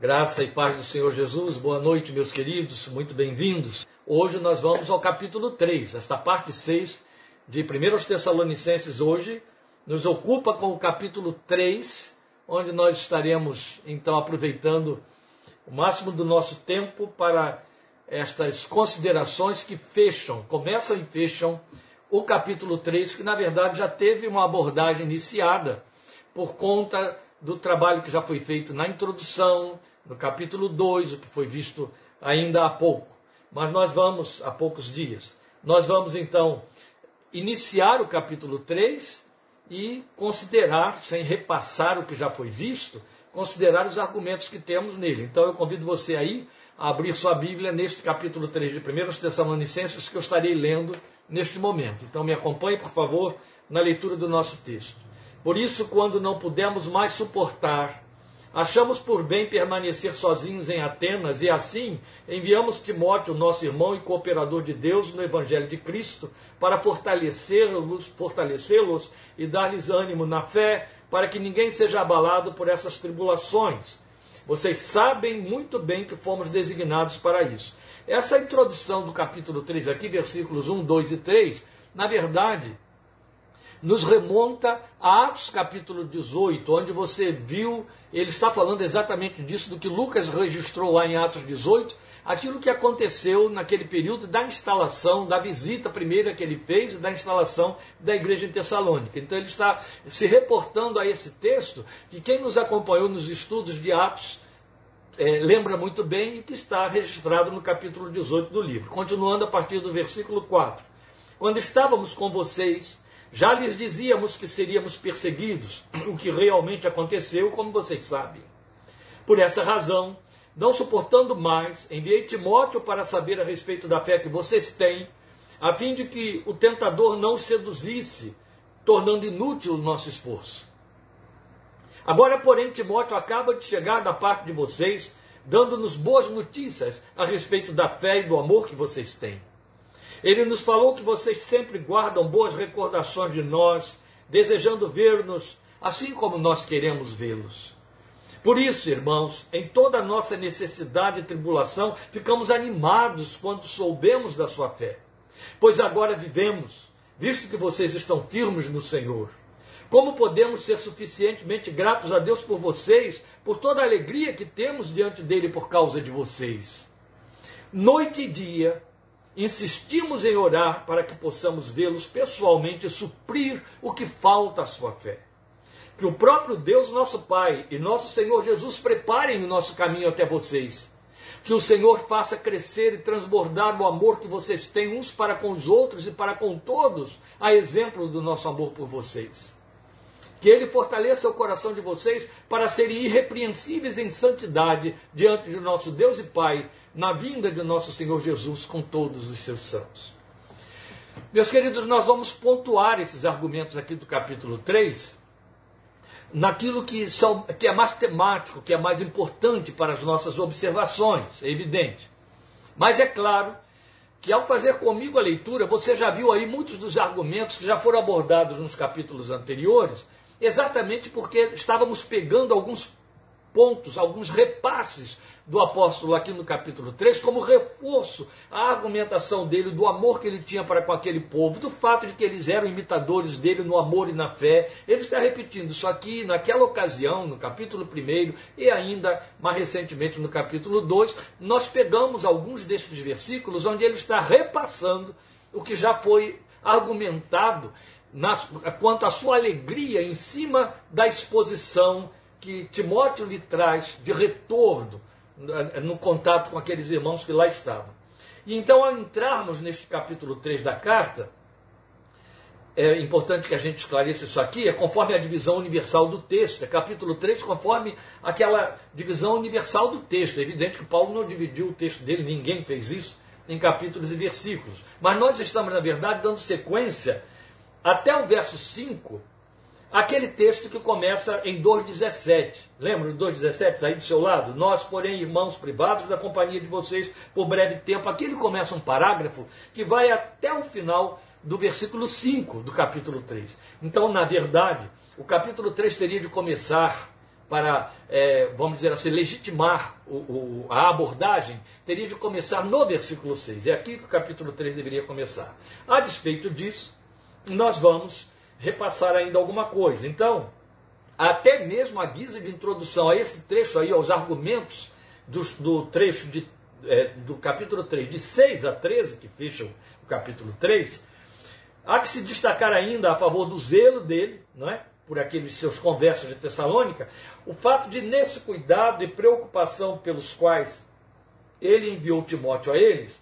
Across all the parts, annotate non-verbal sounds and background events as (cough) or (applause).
Graça e paz do Senhor Jesus, boa noite, meus queridos, muito bem-vindos. Hoje nós vamos ao capítulo 3, esta parte 6 de 1 Tessalonicenses. Hoje nos ocupa com o capítulo 3, onde nós estaremos então aproveitando o máximo do nosso tempo para estas considerações que fecham, começam e fecham o capítulo 3, que na verdade já teve uma abordagem iniciada por conta do trabalho que já foi feito na introdução, no capítulo 2, o que foi visto ainda há pouco. Mas nós vamos, há poucos dias, nós vamos então iniciar o capítulo 3 e considerar, sem repassar o que já foi visto, considerar os argumentos que temos nele. Então eu convido você aí a abrir sua Bíblia neste capítulo 3 de 1 Tessalonicenses que eu estarei lendo neste momento. Então me acompanhe, por favor, na leitura do nosso texto. Por isso, quando não pudemos mais suportar Achamos por bem permanecer sozinhos em Atenas e assim enviamos Timóteo, nosso irmão e cooperador de Deus no Evangelho de Cristo, para fortalecê-los fortalecê e dar-lhes ânimo na fé, para que ninguém seja abalado por essas tribulações. Vocês sabem muito bem que fomos designados para isso. Essa introdução do capítulo 3 aqui, versículos 1, 2 e 3, na verdade, nos remonta a Atos capítulo 18, onde você viu, ele está falando exatamente disso, do que Lucas registrou lá em Atos 18, aquilo que aconteceu naquele período da instalação, da visita primeira que ele fez, da instalação da igreja em Tessalônica. Então ele está se reportando a esse texto, que quem nos acompanhou nos estudos de Atos é, lembra muito bem e que está registrado no capítulo 18 do livro. Continuando a partir do versículo 4. Quando estávamos com vocês já lhes dizíamos que seríamos perseguidos, o que realmente aconteceu, como vocês sabem. Por essa razão, não suportando mais, enviei Timóteo para saber a respeito da fé que vocês têm, a fim de que o tentador não seduzisse, tornando inútil o nosso esforço. Agora, porém, Timóteo acaba de chegar da parte de vocês, dando-nos boas notícias a respeito da fé e do amor que vocês têm. Ele nos falou que vocês sempre guardam boas recordações de nós, desejando ver-nos assim como nós queremos vê-los. Por isso, irmãos, em toda a nossa necessidade e tribulação, ficamos animados quando soubemos da sua fé. Pois agora vivemos, visto que vocês estão firmes no Senhor. Como podemos ser suficientemente gratos a Deus por vocês, por toda a alegria que temos diante dele por causa de vocês? Noite e dia, insistimos em orar para que possamos vê-los pessoalmente suprir o que falta à sua fé. Que o próprio Deus, nosso Pai, e nosso Senhor Jesus preparem o nosso caminho até vocês. Que o Senhor faça crescer e transbordar o amor que vocês têm uns para com os outros e para com todos, a exemplo do nosso amor por vocês. Que Ele fortaleça o coração de vocês para serem irrepreensíveis em santidade diante de nosso Deus e Pai, na vinda de nosso Senhor Jesus com todos os seus santos. Meus queridos, nós vamos pontuar esses argumentos aqui do capítulo 3 naquilo que, são, que é mais temático, que é mais importante para as nossas observações, é evidente. Mas é claro que ao fazer comigo a leitura, você já viu aí muitos dos argumentos que já foram abordados nos capítulos anteriores, exatamente porque estávamos pegando alguns pontos, alguns repasses do apóstolo aqui no capítulo 3, como reforço à argumentação dele, do amor que ele tinha para com aquele povo, do fato de que eles eram imitadores dele no amor e na fé. Ele está repetindo isso aqui naquela ocasião, no capítulo 1 e ainda mais recentemente no capítulo 2. Nós pegamos alguns destes versículos onde ele está repassando o que já foi argumentado na, quanto à sua alegria em cima da exposição que Timóteo lhe traz de retorno no contato com aqueles irmãos que lá estavam. E então, ao entrarmos neste capítulo 3 da carta, é importante que a gente esclareça isso aqui, é conforme a divisão universal do texto. É capítulo 3, conforme aquela divisão universal do texto. É evidente que Paulo não dividiu o texto dele, ninguém fez isso, em capítulos e versículos. Mas nós estamos, na verdade, dando sequência até o verso 5 Aquele texto que começa em 2,17. Lembra do 2,17 aí do seu lado? Nós, porém, irmãos privados da companhia de vocês por breve tempo. Aqui ele começa um parágrafo que vai até o final do versículo 5 do capítulo 3. Então, na verdade, o capítulo 3 teria de começar para é, vamos dizer assim, legitimar o, o, a abordagem, teria de começar no versículo 6. É aqui que o capítulo 3 deveria começar. A despeito disso, nós vamos repassar ainda alguma coisa. Então, até mesmo a guisa de introdução a esse trecho aí, aos argumentos do, do trecho de, é, do capítulo 3, de 6 a 13, que fecha o capítulo 3, há que se destacar ainda a favor do zelo dele, não é? por aqueles seus conversos de Tessalônica, o fato de, nesse cuidado e preocupação pelos quais ele enviou Timóteo a eles,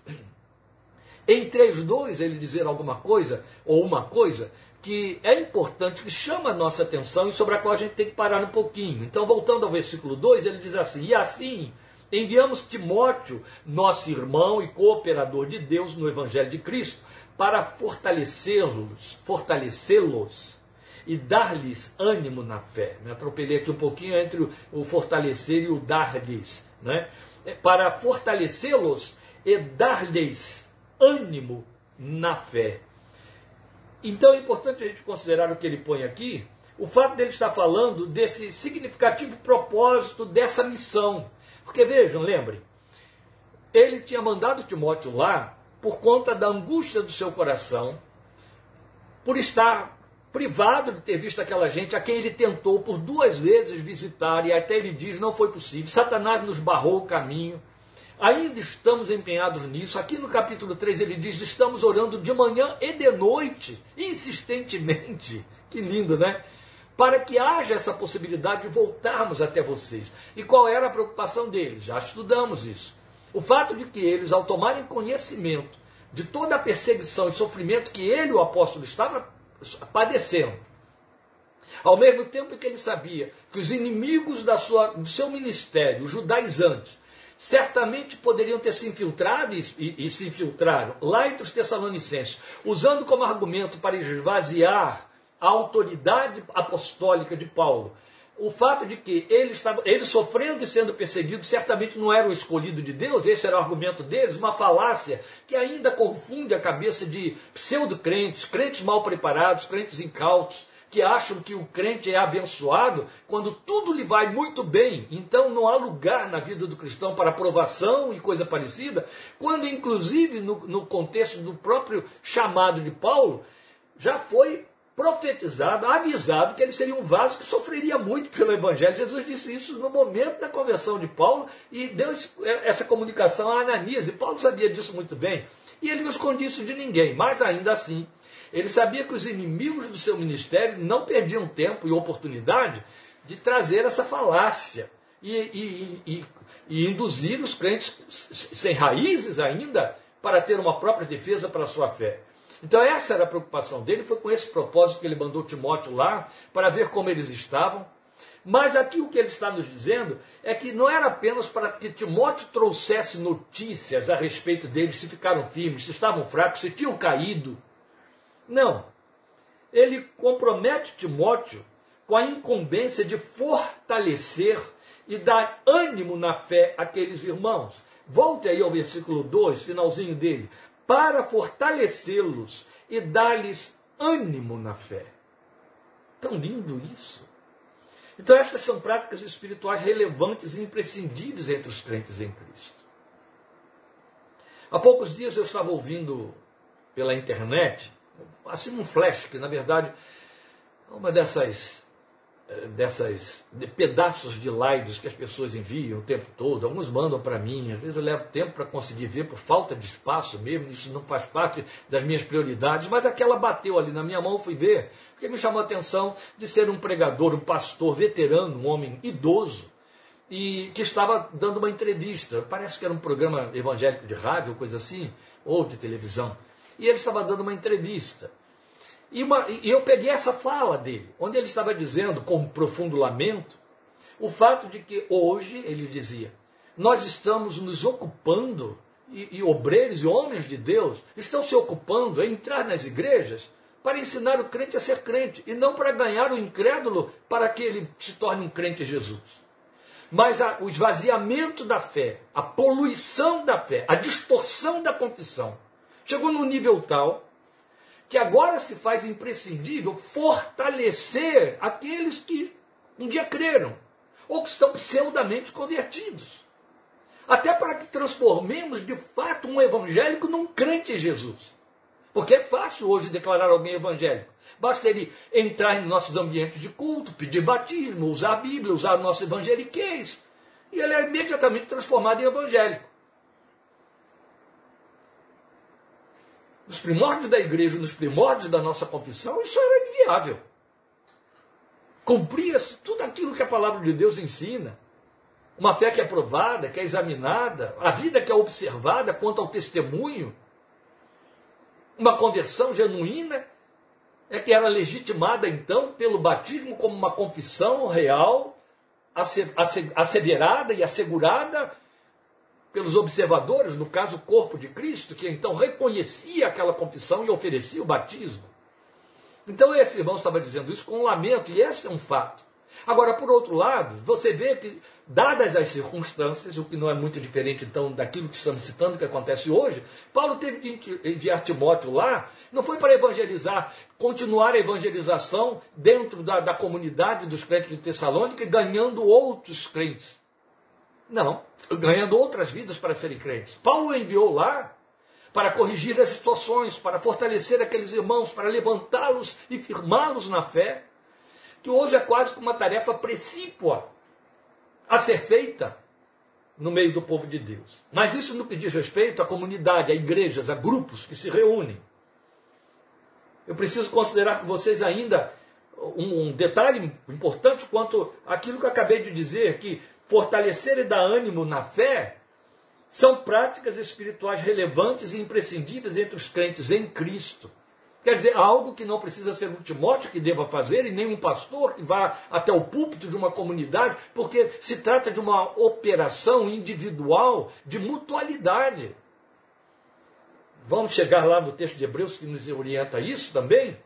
entre os dois ele dizer alguma coisa, ou uma coisa, que é importante, que chama a nossa atenção e sobre a qual a gente tem que parar um pouquinho. Então, voltando ao versículo 2, ele diz assim: E assim enviamos Timóteo, nosso irmão e cooperador de Deus no Evangelho de Cristo, para fortalecê-los, fortalecê-los e dar-lhes ânimo na fé. Me atropelei aqui um pouquinho entre o fortalecer e o dar-lhes. Né? É para fortalecê-los e dar-lhes ânimo na fé. Então é importante a gente considerar o que ele põe aqui, o fato dele estar falando desse significativo propósito dessa missão. Porque vejam, lembrem, ele tinha mandado Timóteo lá por conta da angústia do seu coração, por estar privado de ter visto aquela gente a quem ele tentou por duas vezes visitar e até ele diz não foi possível. Satanás nos barrou o caminho. Ainda estamos empenhados nisso. Aqui no capítulo 3 ele diz: estamos orando de manhã e de noite, insistentemente. (laughs) Que lindo, né? Para que haja essa possibilidade de voltarmos até vocês. E qual era a preocupação deles? Já estudamos isso. O fato de que eles, ao tomarem conhecimento de toda a perseguição e sofrimento que ele, o apóstolo, estava padecendo. Ao mesmo tempo que ele sabia que os inimigos da sua, do seu ministério, os judaizantes, certamente poderiam ter se infiltrado e, e, e, se infiltraram lá entre os Tessalonicenses, usando como argumento para esvaziar a autoridade apostólica de Paulo o fato de que ele, estava, ele sofrendo e sendo perseguido certamente não era o escolhido de Deus, esse era o argumento deles, uma falácia que ainda confunde a cabeça de pseudo-crentes, crentes mal preparados, crentes incautos, que acham que o crente é abençoado quando tudo lhe vai muito bem. Então não há lugar na vida do cristão para aprovação e coisa parecida, quando inclusive no, no contexto do próprio chamado de Paulo, já foi profetizado, avisado que ele seria um vaso que sofreria muito pelo Evangelho. Jesus disse isso no momento da conversão de Paulo e deu essa comunicação a Ananias. E Paulo sabia disso muito bem. E ele não escondia isso de ninguém, mas ainda assim, ele sabia que os inimigos do seu ministério não perdiam tempo e oportunidade de trazer essa falácia e, e, e, e induzir os crentes sem raízes ainda para ter uma própria defesa para a sua fé. Então essa era a preocupação dele, foi com esse propósito que ele mandou Timóteo lá, para ver como eles estavam. Mas aqui o que ele está nos dizendo é que não era apenas para que Timóteo trouxesse notícias a respeito deles, se ficaram firmes, se estavam fracos, se tinham caído. Não. Ele compromete Timóteo com a incumbência de fortalecer e dar ânimo na fé àqueles irmãos. Volte aí ao versículo 2, finalzinho dele para fortalecê-los e dar-lhes ânimo na fé. Tão lindo isso. Então, estas são práticas espirituais relevantes e imprescindíveis entre os crentes em Cristo. Há poucos dias eu estava ouvindo pela internet, assim um flash, que na verdade uma dessas dessas de pedaços de lives que as pessoas enviam o tempo todo. Alguns mandam para mim, às vezes eu levo tempo para conseguir ver por falta de espaço mesmo, isso não faz parte das minhas prioridades, mas aquela bateu ali na minha mão, fui ver, porque me chamou a atenção de ser um pregador, um pastor veterano, um homem idoso, e que estava dando uma entrevista. Parece que era um programa evangélico de rádio, coisa assim, ou de televisão. E ele estava dando uma entrevista. E, uma, e eu peguei essa fala dele, onde ele estava dizendo, com profundo lamento, o fato de que hoje, ele dizia, nós estamos nos ocupando, e, e obreiros e homens de Deus estão se ocupando em entrar nas igrejas para ensinar o crente a ser crente, e não para ganhar o incrédulo para que ele se torne um crente em Jesus. Mas a, o esvaziamento da fé, a poluição da fé, a distorção da confissão, chegou num nível tal que agora se faz imprescindível fortalecer aqueles que um dia creram. ou que estão pseudamente convertidos. Até para que transformemos de fato um evangélico num crente em Jesus. Porque é fácil hoje declarar alguém evangélico. Basta ele entrar em nossos ambientes de culto, pedir batismo, usar a Bíblia, usar o nosso evangeliquez. E ele é imediatamente transformado em evangélico. Nos primórdios da igreja, nos primórdios da nossa confissão, isso era inviável. Cumpria tudo aquilo que a palavra de Deus ensina. Uma fé que é provada, que é examinada, a vida que é observada quanto ao testemunho. Uma conversão genuína é que era legitimada então pelo batismo como uma confissão real, asseverada e assegurada pelos observadores, no caso o corpo de Cristo, que então reconhecia aquela confissão e oferecia o batismo. Então esse irmão estava dizendo isso com lamento, e esse é um fato. Agora, por outro lado, você vê que, dadas as circunstâncias, o que não é muito diferente então daquilo que estamos citando que acontece hoje, Paulo teve de enviar Timóteo lá, não foi para evangelizar, continuar a evangelização dentro da, da comunidade dos crentes de Tessalônica e ganhando outros crentes. Não, ganhando outras vidas para serem crentes. Paulo enviou lá para corrigir as situações, para fortalecer aqueles irmãos, para levantá-los e firmá-los na fé, que hoje é quase que uma tarefa precípua a ser feita no meio do povo de Deus. Mas isso no que diz respeito à comunidade, a igrejas, a grupos que se reúnem. Eu preciso considerar com vocês ainda um, detalhe importante quanto aquilo que eu acabei de dizer, que fortalecer e dar ânimo na fé são práticas espirituais relevantes e imprescindíveis entre os crentes em Cristo. Quer dizer, algo que não precisa ser um Timóteo que deva fazer e nem um pastor que vá até o púlpito de uma comunidade, porque se trata de uma operação individual de mutualidade. Vamos chegar lá no texto de Hebreus que nos orienta isso também.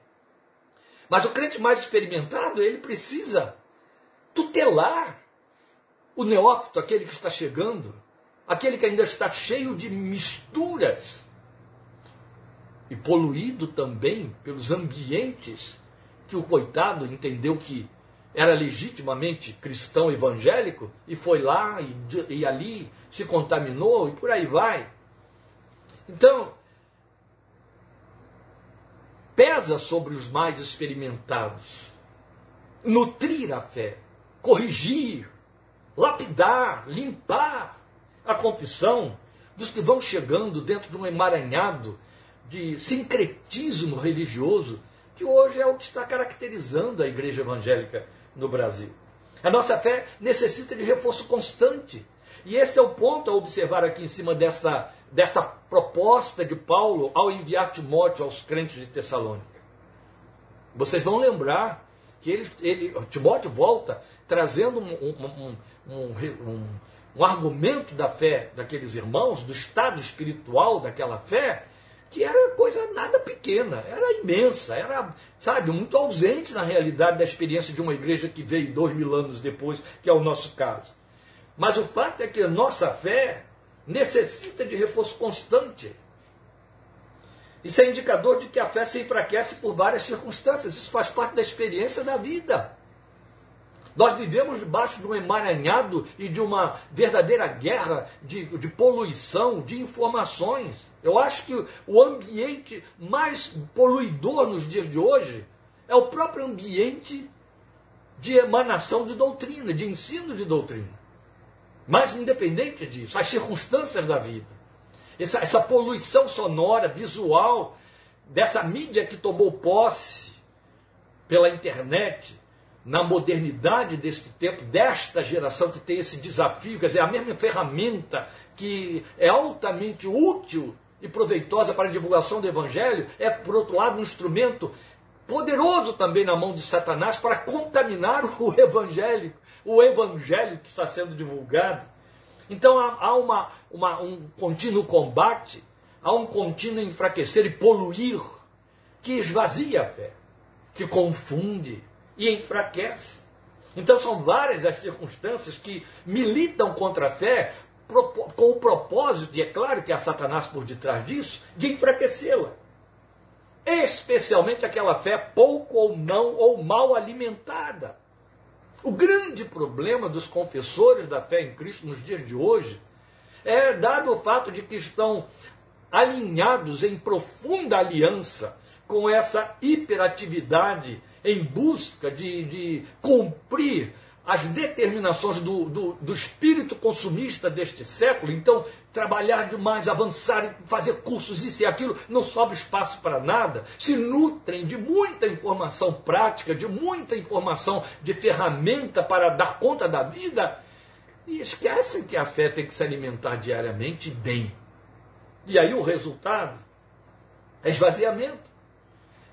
Mas o crente mais experimentado, ele precisa tutelar o neófito, aquele que está chegando, aquele que ainda está cheio de misturas e poluído também pelos ambientes que o coitado entendeu que era legitimamente cristão evangélico e foi lá e, e ali se contaminou e por aí vai. Então, pesa sobre os mais experimentados nutrir a fé, corrigir, lapidar, limpar a confissão dos que vão chegando dentro de um emaranhado de sincretismo religioso que hoje é o que está caracterizando a igreja evangélica no Brasil. A nossa fé necessita de reforço constante. E esse é o ponto a observar aqui em cima dessa, dessa proposta de Paulo ao enviar Timóteo aos crentes de Tessalônica. Vocês vão lembrar que ele, ele, Timóteo volta trazendo um, um, um, um, um argumento da fé daqueles irmãos, do estado espiritual daquela fé, que era coisa nada pequena, era imensa, era, sabe, muito ausente na realidade da experiência de uma igreja que veio dois mil anos depois, que é o nosso caso. Mas o fato é que a nossa fé necessita de reforço constante. Isso é indicador de que a fé se enfraquece por várias circunstâncias. Isso faz parte da experiência da vida. Nós vivemos debaixo de um emaranhado e de uma verdadeira guerra de, de poluição, de informações. Eu acho que o ambiente mais poluidor nos dias de hoje é o próprio ambiente de emanação de doutrina, de ensino de doutrina. Mas independente disso, as circunstâncias da vida, essa, essa poluição sonora, visual, dessa mídia que tomou posse pela internet, na modernidade deste tempo, desta geração que tem esse desafio, quer dizer, a mesma ferramenta que é altamente útil e proveitosa para a divulgação do Evangelho, é, por outro lado, um instrumento poderoso também na mão de Satanás para contaminar o (laughs) Evangelho, o Evangelho que está sendo divulgado. Então há, uma, uma, um contínuo combate, há um contínuo enfraquecer e poluir que esvazia a fé, que confunde, e enfraquece. Então são várias as circunstâncias que militam contra a fé com o propósito, e é claro que há Satanás por detrás disso, de enfraquecê-la. Especialmente aquela fé pouco ou não ou mal alimentada. O grande problema dos confessores da fé em Cristo nos dias de hoje é dado o fato de que estão alinhados em profunda aliança com essa hiperatividade em busca de, de cumprir as determinações do, do, do, espírito consumista deste século, então trabalhar demais, avançar, fazer cursos, isso e aquilo, não sobra espaço para nada, se nutrem de muita informação prática, de muita informação de ferramenta para dar conta da vida, e esquecem que a fé tem que se alimentar diariamente bem. E aí o resultado é esvaziamento.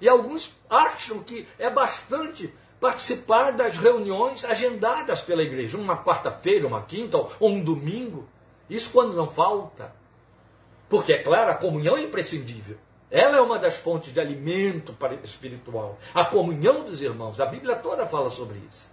E alguns acham que é bastante participar das reuniões agendadas pela igreja, uma quarta-feira, uma quinta ou um domingo. Isso quando não falta. Porque, é claro, a comunhão é imprescindível. Ela é uma das fontes de alimento espiritual. A comunhão dos irmãos. A Bíblia toda fala sobre isso.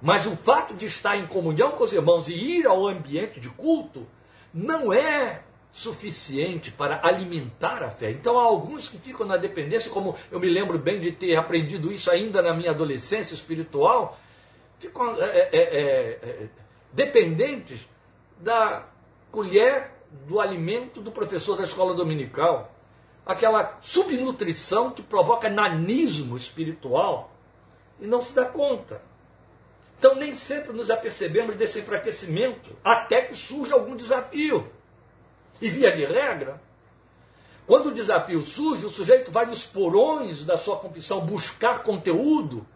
Mas o fato de estar em comunhão com os irmãos e ir ao ambiente de culto não é suficiente para alimentar a fé. Então há alguns que ficam na dependência, como eu me lembro bem de ter aprendido isso ainda na minha adolescência espiritual, ficam é, é, é, é dependentes da colher do alimento do professor da escola dominical. Aquela subnutrição que provoca nanismo espiritual e não se dá conta. Então nem sempre nos apercebemos desse enfraquecimento, até que surja algum desafio. E via de regra, quando o desafio surge, o sujeito vai nos porões da sua confissão buscar conteúdo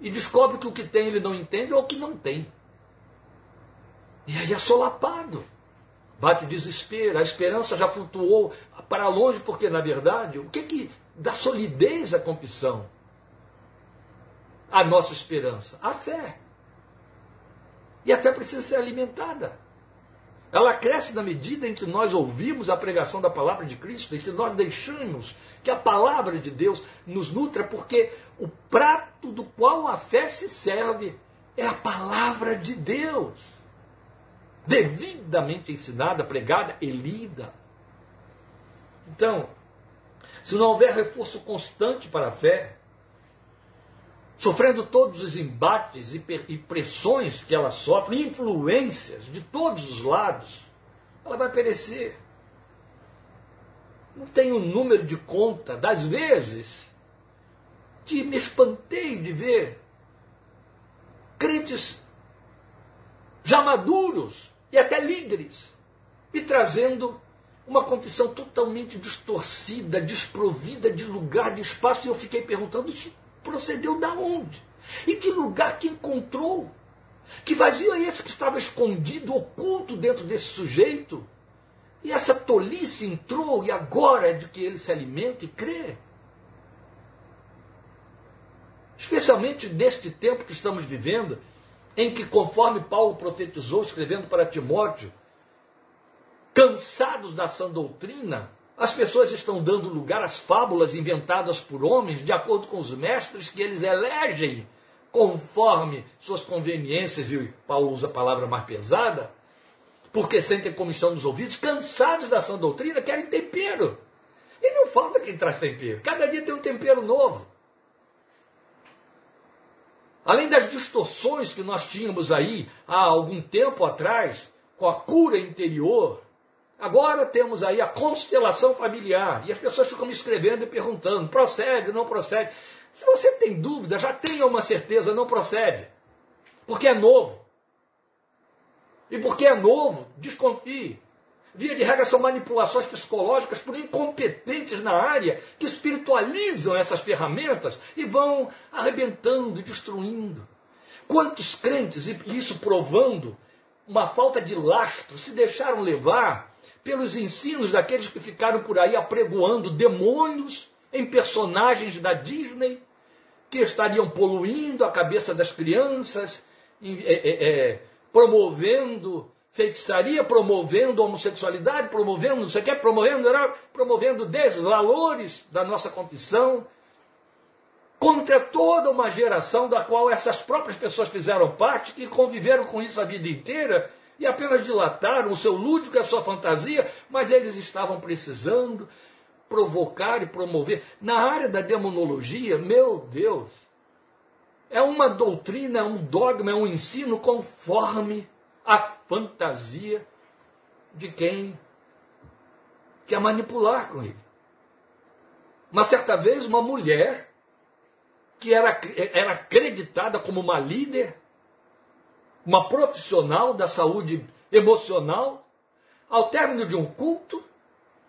e descobre que o que tem ele não entende ou que não tem. E aí é solapado. Bate desespero, a esperança já flutuou para longe, porque na verdade, o que que dá solidez à confissão? A nossa esperança? A fé. E a fé precisa ser alimentada. Ela cresce na medida em que nós ouvimos a pregação da palavra de Cristo, em que nós deixamos que a palavra de Deus nos nutra, porque o prato do qual a fé se serve é a palavra de Deus, devidamente ensinada, pregada e lida. Então, se não houver reforço constante para a fé, sofrendo todos os embates e pressões que ela sofre, influências de todos os lados, ela vai perecer. Não tenho um número de conta das vezes que me espantei de ver crentes já maduros e até líderes me trazendo uma confissão totalmente distorcida, desprovida de lugar, de espaço, e eu fiquei perguntando isso procedeu da onde? E que lugar que encontrou? Que vazio é esse que estava escondido, oculto dentro desse sujeito? E essa tolice entrou e agora é de que ele se alimenta e crê? Especialmente neste tempo que estamos vivendo, em que, conforme Paulo profetizou, escrevendo para Timóteo, cansados da sã doutrina, as pessoas estão dando lugar às fábulas inventadas por homens, de acordo com os mestres que eles elegem, conforme suas conveniências, e Paulo usa a palavra mais pesada, porque sentem como estão nos ouvidos, cansados da sã doutrina, querem tempero. E não falta quem traz tempero. Cada dia tem um tempero novo. Além das distorções que nós tínhamos aí há algum tempo atrás, com a cura interior, Agora temos aí a constelação familiar. E as pessoas ficam me escrevendo e perguntando: procede, não procede? Se você tem dúvida, já tenha uma certeza, não procede. Porque é novo. E porque é novo, desconfie. Via de regra são manipulações psicológicas por incompetentes na área que espiritualizam essas ferramentas e vão arrebentando, destruindo. Quantos crentes, e isso provando uma falta de lastro, se deixaram levar pelos ensinos daqueles que ficaram por aí apregoando demônios em personagens da Disney que estariam poluindo a cabeça das crianças, é, é, é, promovendo feitiçaria, promovendo homossexualidade, promovendo não sei o que, promovendo, promovendo desvalores da nossa confissão, contra toda uma geração da qual essas próprias pessoas fizeram parte, que conviveram com isso a vida inteira e apenas dilataram o seu lúdico e a sua fantasia, mas eles estavam precisando provocar e promover. Na área da demonologia, meu Deus, é uma doutrina, é um dogma, é um ensino conforme a fantasia de quem quer manipular com ele. Uma certa vez, uma mulher que era, era acreditada como uma líder, uma profissional da saúde emocional, ao término de um culto,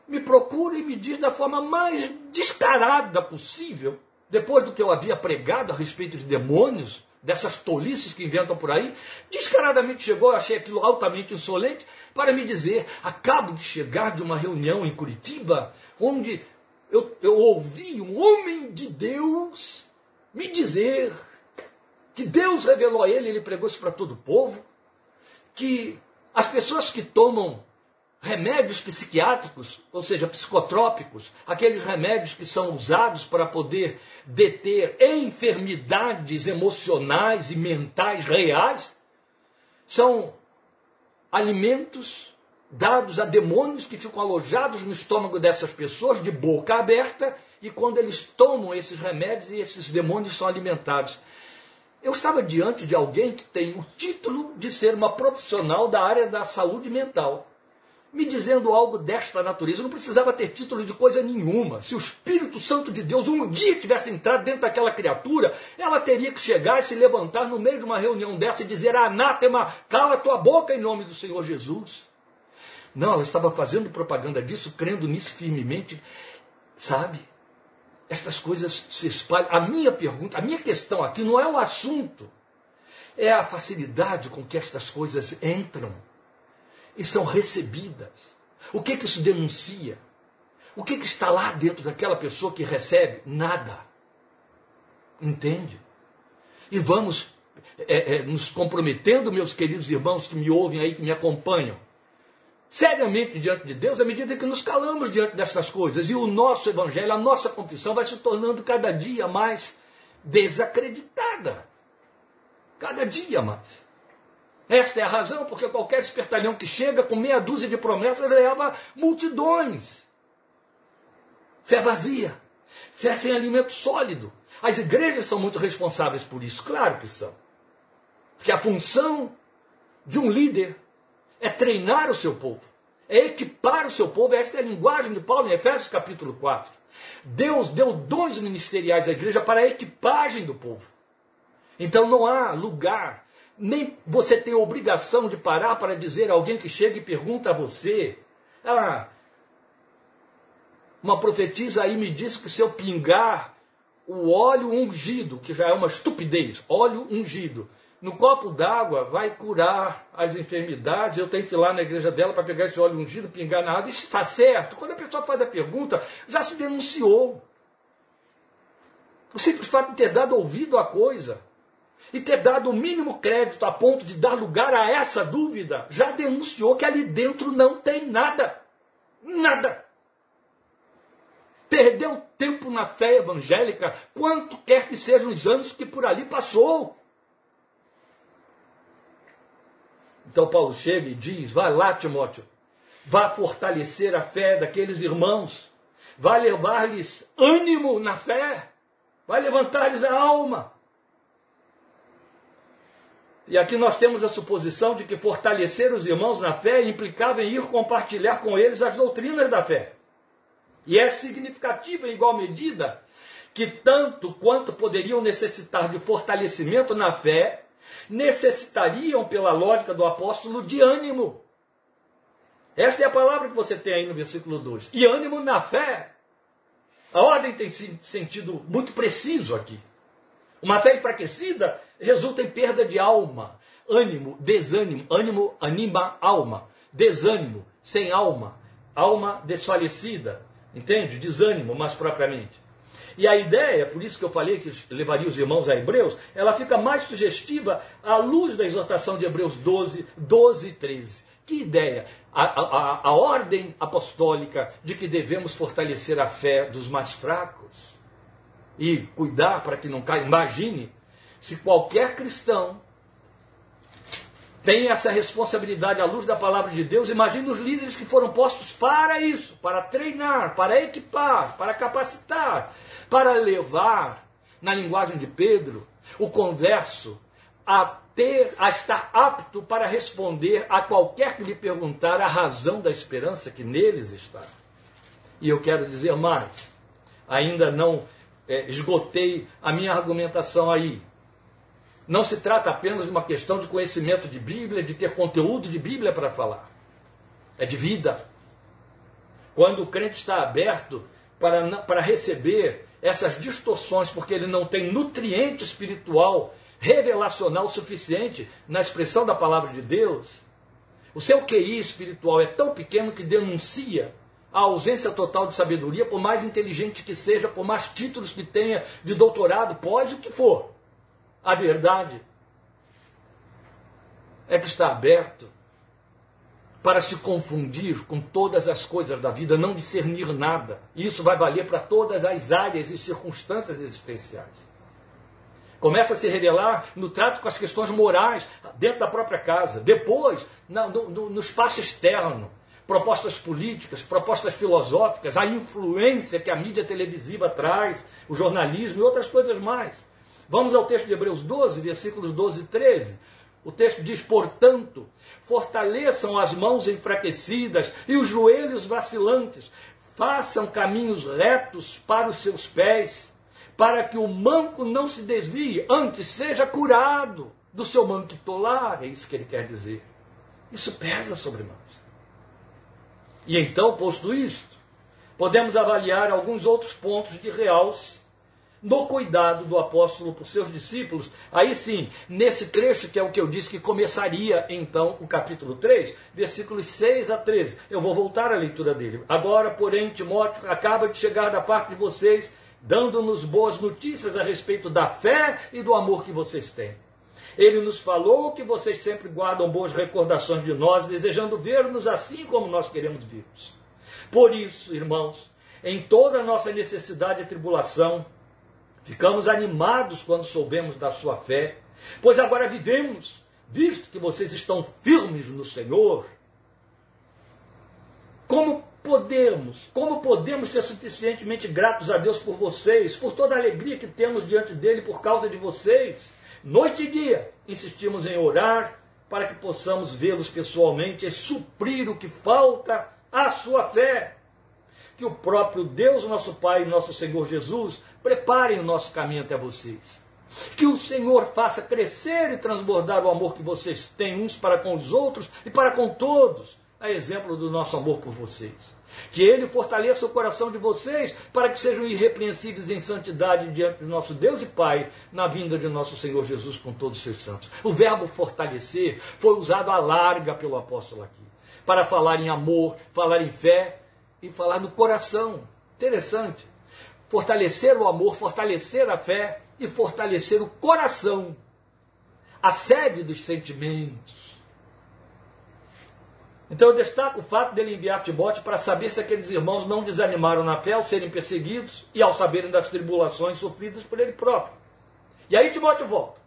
me procura e me diz da forma mais descarada possível, depois do que eu havia pregado a respeito de demônios, dessas tolices que inventam por aí, descaradamente chegou, eu achei aquilo altamente insolente, para me dizer: acabo de chegar de uma reunião em Curitiba, onde eu, eu ouvi um homem de Deus me dizer que Deus revelou a ele, ele pregou isso para todo o povo, que as pessoas que tomam remédios psiquiátricos, ou seja, psicotrópicos, aqueles remédios que são usados para poder deter enfermidades emocionais e mentais reais, são alimentos dados a demônios que ficam alojados no estômago dessas pessoas de boca aberta e quando eles tomam esses remédios esses demônios são alimentados. Eu estava diante de alguém que tem o título de ser uma profissional da área da saúde mental me dizendo algo desta natureza. Eu não precisava ter título de coisa nenhuma. Se o Espírito Santo de Deus um dia tivesse entrado dentro daquela criatura, ela teria que chegar e se levantar no meio de uma reunião dessa e dizer: Anátema, cala tua boca em nome do Senhor Jesus. Não, ela estava fazendo propaganda disso, crendo nisso firmemente. Sabe? Estas coisas se espalham. A minha pergunta, a minha questão aqui não é o assunto, é a facilidade com que estas coisas entram e são recebidas. O que, que isso denuncia? O que, que está lá dentro daquela pessoa que recebe? Nada. Entende? E vamos é, é, nos comprometendo, meus queridos irmãos que me ouvem aí, que me acompanham, seriamente diante de Deus, à medida que nos calamos diante dessas coisas. E o nosso evangelho, a nossa confissão vai se tornando cada dia mais desacreditada. Cada dia mais. Esta é a razão porque qualquer espertalhão que chega com meia dúzia de promessas leva multidões. Fé vazia, fé sem alimento sólido. As igrejas são muito responsáveis por isso, claro que são. Porque a função de um líder é treinar o seu povo, é equipar o seu povo. Esta é a linguagem de Paulo em Efésios capítulo 4. Deus deu dons ministeriais à igreja para a equipagem do povo. Então não há lugar nem você tem obrigação de parar para dizer a alguém que chega e pergunta a você: Ah, uma profetisa aí me disse que se eu pingar o óleo ungido, que já é uma estupidez, óleo ungido, no copo d'água vai curar as enfermidades. Eu tenho que ir lá na igreja dela para pegar esse óleo ungido, pingar na água. Isso está certo. Quando a pessoa faz a pergunta, já se denunciou. O simples fato de ter dado ouvido à coisa e ter dado o mínimo crédito a ponto de dar lugar a essa dúvida, já denunciou que ali dentro não tem nada. Nada. Perdeu tempo na fé evangélica, quanto quer que sejam os anos que por ali passou. Então Paulo chega e diz: vai lá, Timóteo, vá fortalecer a fé daqueles irmãos, vai levar-lhes ânimo na fé, vai levantar-lhes a alma. E aqui nós temos a suposição de que fortalecer os irmãos na fé implicava em ir compartilhar com eles as doutrinas da fé. E é significativo em igual medida que tanto quanto poderiam necessitar de fortalecimento na fé, necessitariam, pela lógica do apóstolo, de ânimo. Esta é a palavra que você tem aí no versículo 2. E ânimo na fé. A ordem tem sentido muito preciso aqui. Uma fé enfraquecida resulta em perda de alma, ânimo, desânimo, ânimo anima alma, desânimo, sem alma, alma desfalecida, entende? Desânimo, mais propriamente. E a ideia, por isso que eu falei que levaria os irmãos a Hebreus, ela fica mais sugestiva à luz da exortação de Hebreus 12, 12 e 13. Que ideia? A, a, a ordem apostólica de que devemos fortalecer a fé dos mais fracos e cuidar para que não caia. Imagine se qualquer cristão tem essa responsabilidade à luz da palavra de Deus, imagine os líderes que foram postos para isso, para treinar, para equipar, para capacitar, para levar, na linguagem de Pedro, o converso a ter, a estar apto para responder a qualquer que lhe perguntar a razão da esperança que neles está. E eu quero dizer mais, ainda não é, esgotei a minha argumentação aí. Não se trata apenas de uma questão de conhecimento de Bíblia, de ter conteúdo de Bíblia para falar. É de vida. Quando o crente está aberto para, para receber essas distorções, porque ele não tem nutriente espiritual, revelacional suficiente na expressão da palavra de Deus, o seu QI espiritual é tão pequeno que denuncia a ausência total de sabedoria, por mais inteligente que seja, por mais títulos que tenha de doutorado, pode o que for. A verdade é que está aberto para se confundir com todas as coisas da vida, não discernir nada. Isso vai valer para todas as áreas e circunstâncias existenciais. Começa a se revelar no trato com as questões morais dentro da própria casa. Depois, no, no, no espaço externo propostas políticas, propostas filosóficas, a influência que a mídia televisiva traz, o jornalismo e outras coisas mais. Vamos ao texto de Hebreus 12, versículos 12 e 13. O texto diz: Portanto, fortaleçam as mãos enfraquecidas e os joelhos vacilantes, façam caminhos retos para os seus pés, para que o manco não se desvie, antes seja curado do seu manquitolar. É isso que ele quer dizer. Isso pesa sobre nós. E então, posto isto, podemos avaliar alguns outros pontos de realce no cuidado do apóstolo por seus discípulos. Aí sim, nesse trecho que é o que eu disse que começaria então o capítulo 3, versículos 6 a 13. Eu vou voltar à leitura dele. Agora, porém, Timóteo acaba de chegar da parte de vocês, dando-nos boas notícias a respeito da fé e do amor que vocês têm ele nos falou que vocês sempre guardam boas recordações de nós, desejando ver-nos assim como nós queremos vê-los. Por isso, irmãos, em toda a nossa necessidade e tribulação, ficamos animados quando soubemos da sua fé, pois agora vivemos, visto que vocês estão firmes no Senhor. Como podemos, como podemos ser suficientemente gratos a Deus por vocês, por toda a alegria que temos diante dele por causa de vocês? Noite e dia insistimos em orar para que possamos vê-los pessoalmente e suprir o que falta à sua fé. Que o próprio Deus, nosso Pai e nosso Senhor Jesus preparem o nosso caminho até vocês. Que o Senhor faça crescer e transbordar o amor que vocês têm uns para com os outros e para com todos, a exemplo do nosso amor por vocês. Que Ele fortaleça o coração de vocês para que sejam irrepreensíveis em santidade diante do nosso Deus e Pai na vinda de nosso Senhor Jesus com todos os seus santos. O verbo fortalecer foi usado à larga pelo apóstolo aqui para falar em amor, falar em fé e falar no coração. Interessante. Fortalecer o amor, fortalecer a fé e fortalecer o coração. A sede dos sentimentos então eu destaco o fato dele enviar Timóteo para saber se aqueles irmãos não desanimaram na fé ao serem perseguidos e ao saberem das tribulações sofridas por ele próprio. E aí Timóteo volta.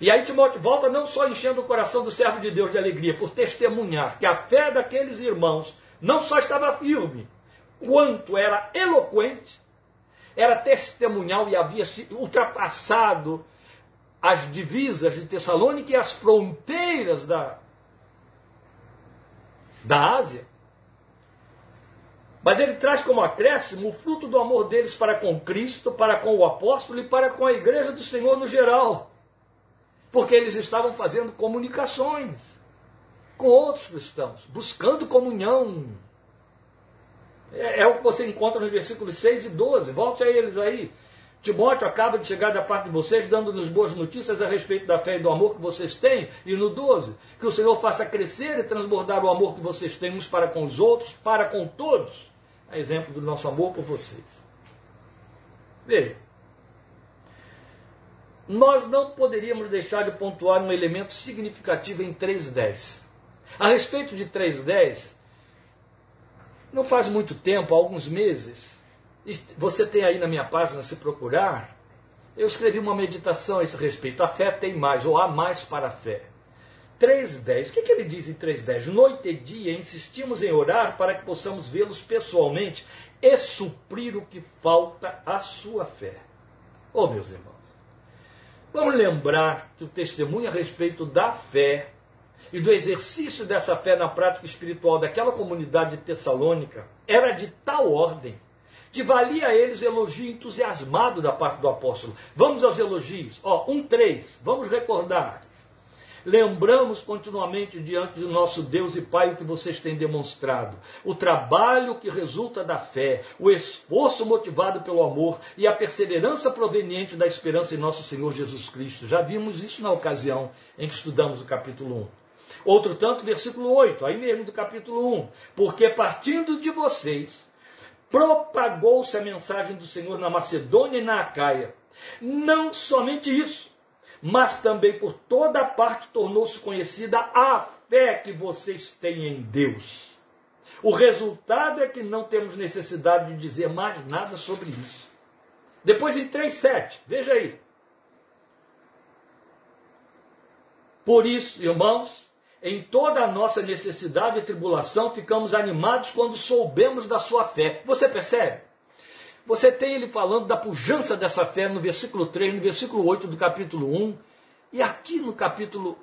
E aí Timóteo volta não só enchendo o coração do servo de Deus de alegria por testemunhar que a fé daqueles irmãos não só estava firme, quanto era eloquente, era testemunhal e havia ultrapassado as divisas de Tessalônica e as fronteiras da, da Ásia. Mas ele traz como acréscimo o fruto do amor deles para com Cristo, para com o apóstolo e para com a igreja do Senhor no geral. Porque eles estavam fazendo comunicações com outros cristãos, buscando comunhão. É, é o que você encontra nos versículos 6 e 12. Volte a eles aí. Timóteo acaba de chegar da parte de vocês, dando-nos boas notícias a respeito da fé e do amor que vocês têm. E no 12, que o Senhor faça crescer e transbordar o amor que vocês têm uns para com os outros, para com todos. A exemplo do nosso amor por vocês. Veja, nós não poderíamos deixar de pontuar um elemento significativo em 3.10. A respeito de 3.10, não faz muito tempo, alguns meses, você tem aí na minha página, se procurar, eu escrevi uma meditação a esse respeito. A fé tem mais, ou há mais para a fé. 3.10. O que, que ele diz em 3.10? Noite e dia insistimos em orar para que possamos vê-los pessoalmente e suprir o que falta à sua fé. Oh, meus irmãos, Vamos lembrar que o testemunho a respeito da fé e do exercício dessa fé na prática espiritual daquela comunidade de Tessalônica era de tal ordem que valia a eles elogio entusiasmado da parte do apóstolo. Vamos aos elogios. Ó, um três. Vamos recordar. Lembramos continuamente diante do nosso Deus e Pai o que vocês têm demonstrado, o trabalho que resulta da fé, o esforço motivado pelo amor e a perseverança proveniente da esperança em nosso Senhor Jesus Cristo. Já vimos isso na ocasião em que estudamos o capítulo 1. Outro tanto, versículo 8, aí mesmo do capítulo 1. Porque partindo de vocês, propagou-se a mensagem do Senhor na Macedônia e na Acaia. Não somente isso, mas também por toda parte tornou-se conhecida a fé que vocês têm em Deus. O resultado é que não temos necessidade de dizer mais nada sobre isso. Depois em 3,7, veja aí. Por isso, irmãos, em toda a nossa necessidade e tribulação, ficamos animados quando soubemos da sua fé. Você percebe? Você tem ele falando da pujança dessa fé no versículo 3, no versículo 8 do capítulo 1, e aqui no capítulo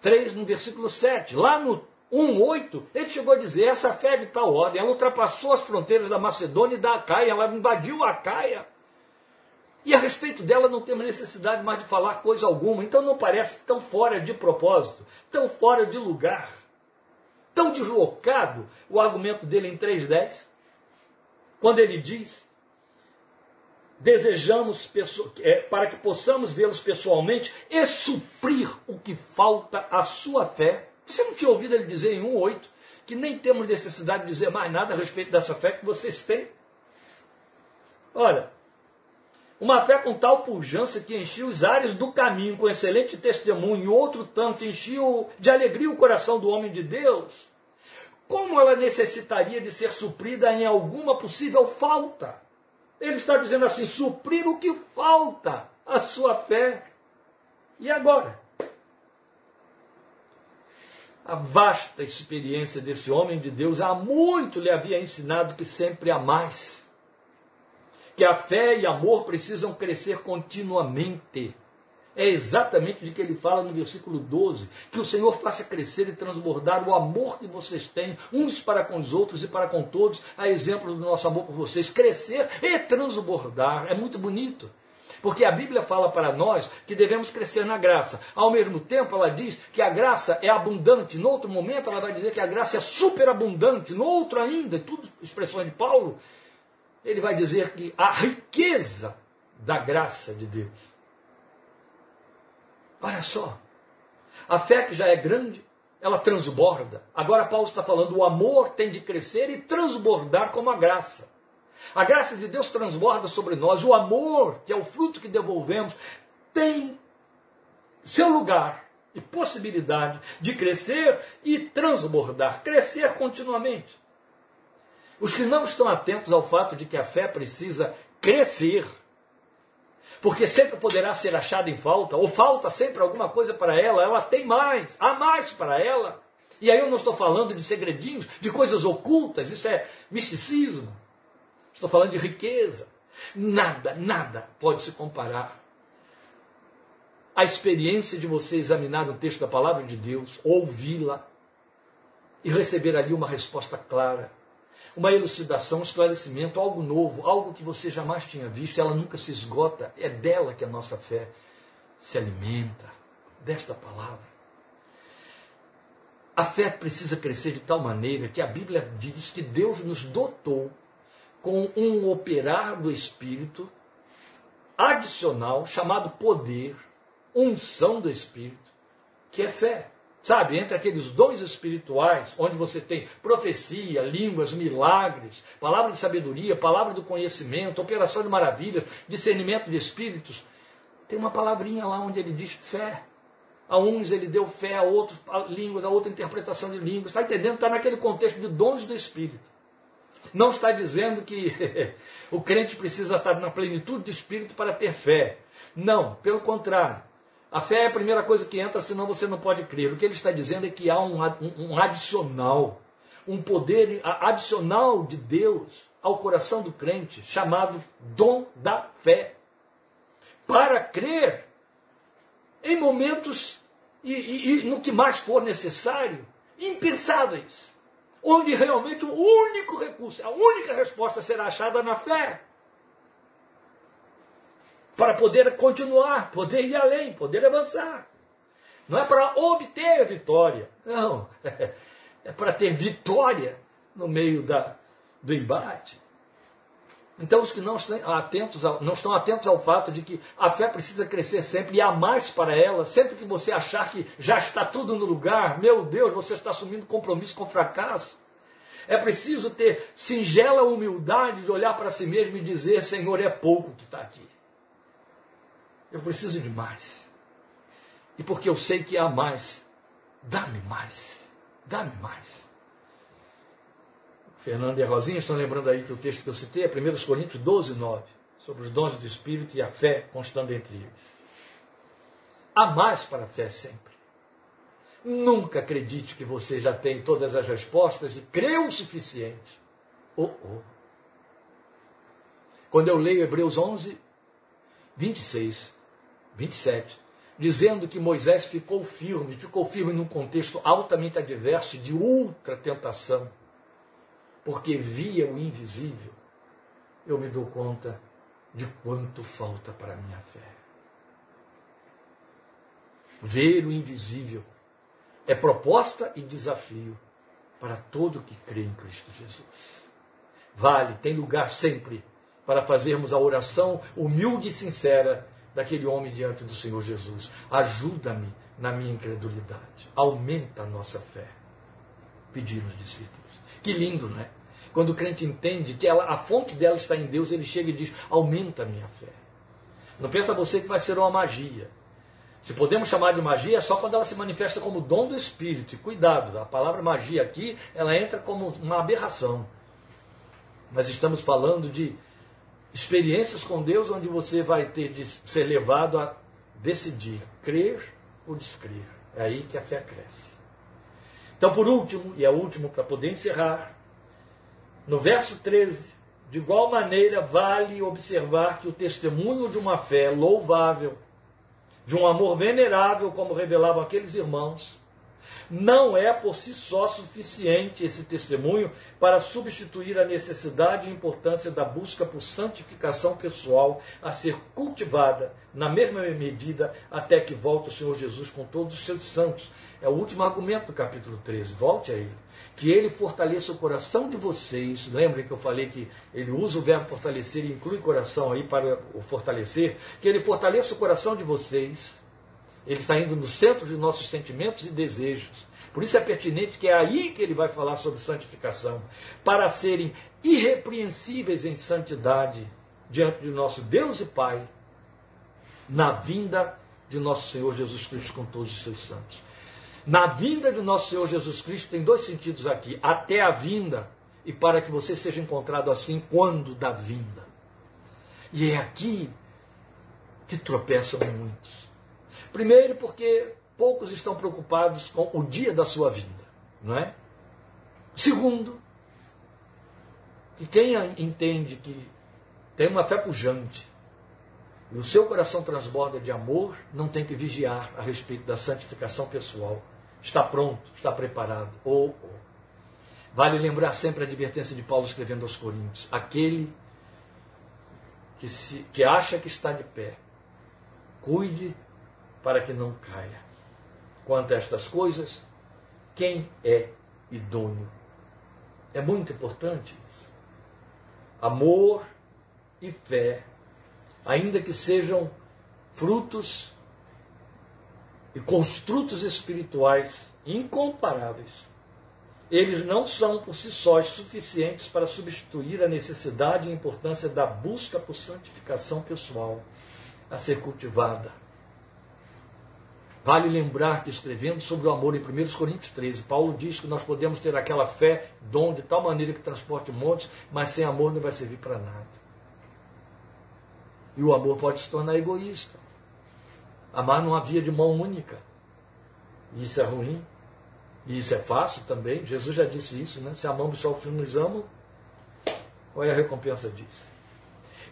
3, no versículo 7. Lá no 1, 8, ele chegou a dizer: essa fé é de tal ordem, ela ultrapassou as fronteiras da Macedônia e da Acaia, ela invadiu a Acaia. E a respeito dela não temos necessidade mais de falar coisa alguma, então não parece tão fora de propósito, tão fora de lugar, tão deslocado o argumento dele em 3.10, quando ele diz desejamos é, para que possamos vê-los pessoalmente e suprir o que falta à sua fé. Você não tinha ouvido ele dizer em 1,8 que nem temos necessidade de dizer mais nada a respeito dessa fé que vocês têm? Olha, uma fé com tal pujança que enchia os ares do caminho com excelente testemunho, e outro tanto enchia de alegria o coração do homem de Deus. Como ela necessitaria de ser suprida em alguma possível falta? Ele está dizendo assim: suprir o que falta à sua fé. E agora? A vasta experiência desse homem de Deus há muito lhe havia ensinado que sempre há mais. Que a fé e amor precisam crescer continuamente. É exatamente de que ele fala no versículo 12: que o Senhor faça crescer e transbordar o amor que vocês têm, uns para com os outros e para com todos, a exemplo do nosso amor por vocês. Crescer e transbordar. É muito bonito. Porque a Bíblia fala para nós que devemos crescer na graça. Ao mesmo tempo, ela diz que a graça é abundante. No outro momento, ela vai dizer que a graça é superabundante. No outro ainda, tudo expressões de Paulo, ele vai dizer que a riqueza da graça de Deus Olha só. A fé que já é grande, ela transborda. Agora Paulo está falando, o amor tem de crescer e transbordar como a graça. A graça de Deus transborda sobre nós. O amor, que é o fruto que devolvemos, tem seu lugar e possibilidade de crescer e transbordar, crescer continuamente. Os que não estão atentos ao fato de que a fé precisa crescer, porque sempre poderá ser achada em falta, ou falta sempre alguma coisa para ela, ela tem mais, há mais para ela. E aí eu não estou falando de segredinhos, de coisas ocultas, isso é misticismo. Estou falando de riqueza. Nada, nada pode se comparar à experiência de você examinar o texto da palavra de Deus, ouvi-la e receber ali uma resposta clara uma elucidação, um esclarecimento, algo novo, algo que você jamais tinha visto, ela nunca se esgota. É dela que a nossa fé se alimenta, desta palavra. A fé precisa crescer de tal maneira que a Bíblia diz que Deus nos dotou com um operar do Espírito adicional chamado poder, unção do Espírito, que é fé. Sabe, entre aqueles dons espirituais, onde você tem profecia, línguas, milagres, palavra de sabedoria, palavra do conhecimento, operação de maravilhas, discernimento de espíritos, tem uma palavrinha lá onde ele diz fé. A uns ele deu fé, a outros a línguas, a outra interpretação de línguas. Está entendendo? Está naquele contexto de dons do Espírito. Não está dizendo que (laughs) o crente precisa estar na plenitude do Espírito para ter fé. Não, pelo contrário. A fé é a primeira coisa que entra, senão você não pode crer. O que ele está dizendo é que há um, um, adicional, um poder adicional de Deus ao coração do crente, chamado dom da fé. Para crer, em momentos e, e, e no que mais for necessário, impensáveis, onde realmente o único recurso, a única resposta será achada na fé. Para poder continuar, poder ir além, poder avançar. Não é para obter vitória, não. (laughs) É para ter vitória no meio da, do embate. Então, os que não estão, atentos ao, não estão atentos ao fato de que a fé precisa crescer sempre e há mais para ela, sempre que você achar que já está tudo no lugar, meu Deus, você está assumindo compromisso com fracasso. É preciso ter singela humildade de olhar para si mesmo e dizer: Senhor, é pouco que está aqui. Eu preciso de mais. E porque eu sei que há mais, dá-me mais. Dá-me mais. Fernando e a Rosinha estão lembrando aí que o texto que eu citei é 1 Coríntios 12, 9, sobre os dons do Espírito e a fé constando entre eles. Há mais para a fé sempre. Nunca acredite que você já tem todas as respostas e crê o suficiente. Oh, oh. Quando eu leio Hebreus 11, 26, 27, dizendo que Moisés ficou firme, ficou firme num contexto altamente adverso de ultra tentação porque via o invisível, eu me dou conta de quanto falta para a minha fé. Ver o invisível é proposta e desafio para todo que crê em Cristo Jesus. Vale, tem lugar sempre para fazermos a oração humilde e sincera daquele homem diante do Senhor Jesus. Ajuda-me na minha incredulidade. Aumenta a nossa fé. Pedir os discípulos. Que lindo, não é? Quando o crente entende que ela, a fonte dela está em Deus, ele chega e diz: aumenta a minha fé. Não pensa você que vai ser uma magia. Se podemos chamar de magia, é só quando ela se manifesta como dom do Espírito. E cuidado, a palavra magia aqui, ela entra como uma aberração. Nós estamos falando de experiências com Deus onde você vai ter de ser levado a decidir crer ou descrer. É aí que a fé cresce. Então, por último, e é o último para poder encerrar, no verso 13, de igual maneira vale observar que o testemunho de uma fé louvável, de um amor venerável, como revelavam aqueles irmãos, não é por si só suficiente esse testemunho para substituir a necessidade e importância da busca por santificação pessoal a ser cultivada na mesma medida até que volte o Senhor Jesus com todos os seus santos. É o último argumento do capítulo 13. Volte a ele que ele fortaleça o coração de vocês. Lembrem que eu falei que ele usa o verbo fortalecer e inclui coração aí para o fortalecer. Que ele fortaleça o coração de vocês. Ele está indo no centro de nossos sentimentos e desejos. Por isso é pertinente que é aí que ele vai falar sobre santificação. Para serem irrepreensíveis em santidade diante de nosso Deus e Pai, na vinda de nosso Senhor Jesus Cristo com todos os seus santos. Na vinda de nosso Senhor Jesus Cristo tem dois sentidos aqui: até a vinda e para que você seja encontrado assim quando da vinda. E é aqui que tropeçam muitos. Primeiro, porque poucos estão preocupados com o dia da sua vinda, não é? Segundo, que quem entende que tem uma fé pujante e o seu coração transborda de amor, não tem que vigiar a respeito da santificação pessoal está pronto, está preparado. Ou, ou. Vale lembrar sempre a advertência de Paulo escrevendo aos Coríntios: aquele que, se, que acha que está de pé, cuide para que não caia. Quanto a estas coisas, quem é idôneo? É muito importante isso. Amor e fé, ainda que sejam frutos e construtos espirituais incomparáveis. Eles não são por si sós suficientes para substituir a necessidade e importância da busca por santificação pessoal a ser cultivada. Vale lembrar que, escrevendo sobre o amor em 1 Coríntios 13, Paulo diz que nós podemos ter aquela fé, dom de tal maneira que transporte montes, mas sem amor não vai servir para nada. E o amor pode se tornar egoísta. Amar não havia de mão única. Isso é ruim. E isso é fácil também. Jesus já disse isso, né? Se amamos só os que nos amam, qual é a recompensa disso?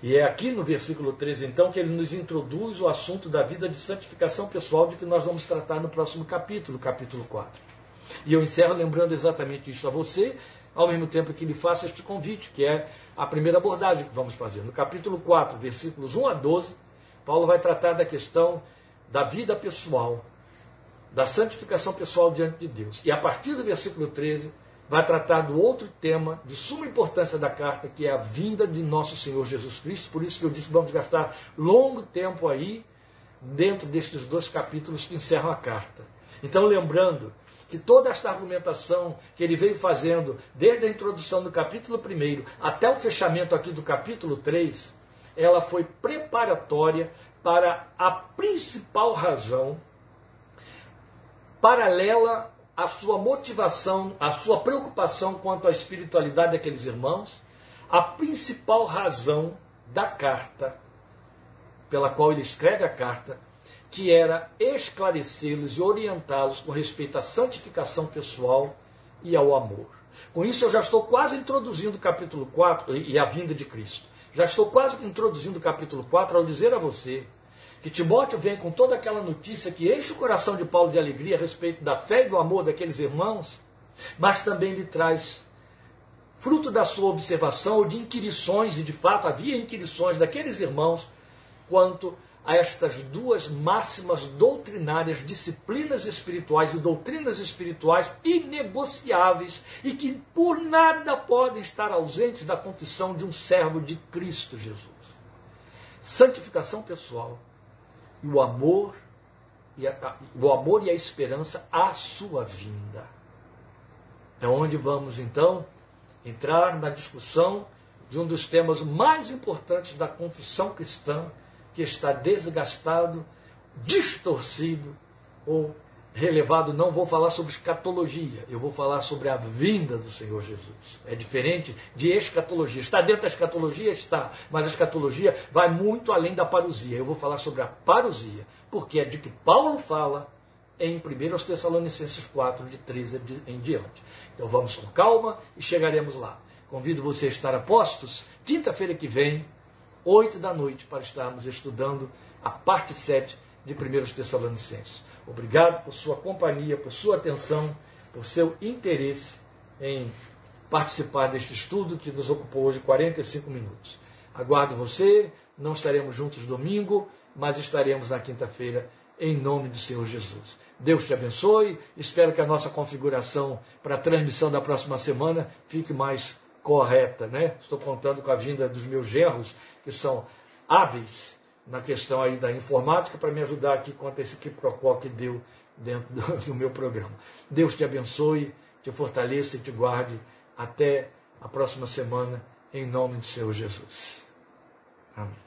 E é aqui no versículo 13, então, que ele nos introduz o assunto da vida de santificação pessoal, de que nós vamos tratar no próximo capítulo, capítulo 4. E eu encerro lembrando exatamente isso a você, ao mesmo tempo que lhe faço este convite, que é a primeira abordagem que vamos fazer. No capítulo 4, versículos 1 a 12, Paulo vai tratar da questão da vida pessoal, da santificação pessoal diante de Deus. E a partir do versículo 13, vai tratar do outro tema de suma importância da carta, que é a vinda de nosso Senhor Jesus Cristo. Por isso que eu disse que vamos gastar longo tempo aí dentro destes dois capítulos que encerram a carta. Então, lembrando que toda esta argumentação que ele veio fazendo, desde a introdução do capítulo 1 até o fechamento aqui do capítulo 3, ela foi preparatória para a principal razão paralela à sua motivação, à sua preocupação quanto à espiritualidade daqueles irmãos, a principal razão da carta pela qual ele escreve a carta que era esclarecê-los e orientá-los com respeito à santificação pessoal e ao amor. Com isso, eu já estou quase introduzindo o capítulo 4 e a vinda de Cristo. Já estou quase introduzindo o capítulo 4 ao dizer a você que Timóteo vem com toda aquela notícia que enche o coração de Paulo de alegria a respeito da fé e do amor daqueles irmãos, mas também lhe traz, fruto da sua observação ou de inquirições, e de fato havia inquirições daqueles irmãos quanto a estas duas máximas doutrinárias, disciplinas espirituais e doutrinas espirituais inegociáveis e que por nada podem estar ausentes da confissão de um servo de Cristo Jesus. Santificação pessoal o amor e a, o amor e a esperança à sua vinda. É onde vamos então entrar na discussão de um dos temas mais importantes da confissão cristã, que está desgastado, distorcido ou relevado. Não vou falar sobre escatologia, eu vou falar sobre a vinda do Senhor Jesus. É diferente de escatologia. Está dentro da escatologia? Está, mas a escatologia vai muito além da parousia. Eu vou falar sobre a parousia, porque é de que Paulo fala em 1 Tessalonicenses 4, de 13 em diante. Então vamos com calma e chegaremos lá. Convido você a estar a postos. Quinta-feira que vem, 8 da noite, para estarmos estudando a parte 7 de 1 Tessalonicenses. Obrigado por sua companhia, por sua atenção, por seu interesse em participar deste estudo que nos ocupou hoje 45 minutos. Aguardo você, não estaremos juntos domingo, mas estaremos na quinta-feira, em nome do Senhor Jesus. Deus te abençoe, espero que a nossa configuração para a transmissão da próxima semana fique mais correta, né? Estou contando com a vinda dos meus genros, que são hábeis na questão aí da informática, para me ajudar aqui quanto a esse quiprocó que deu dentro do, do meu programa. Deus te abençoe, te fortaleça e te guarde até a próxima semana, em nome do Senhor Jesus. Amém.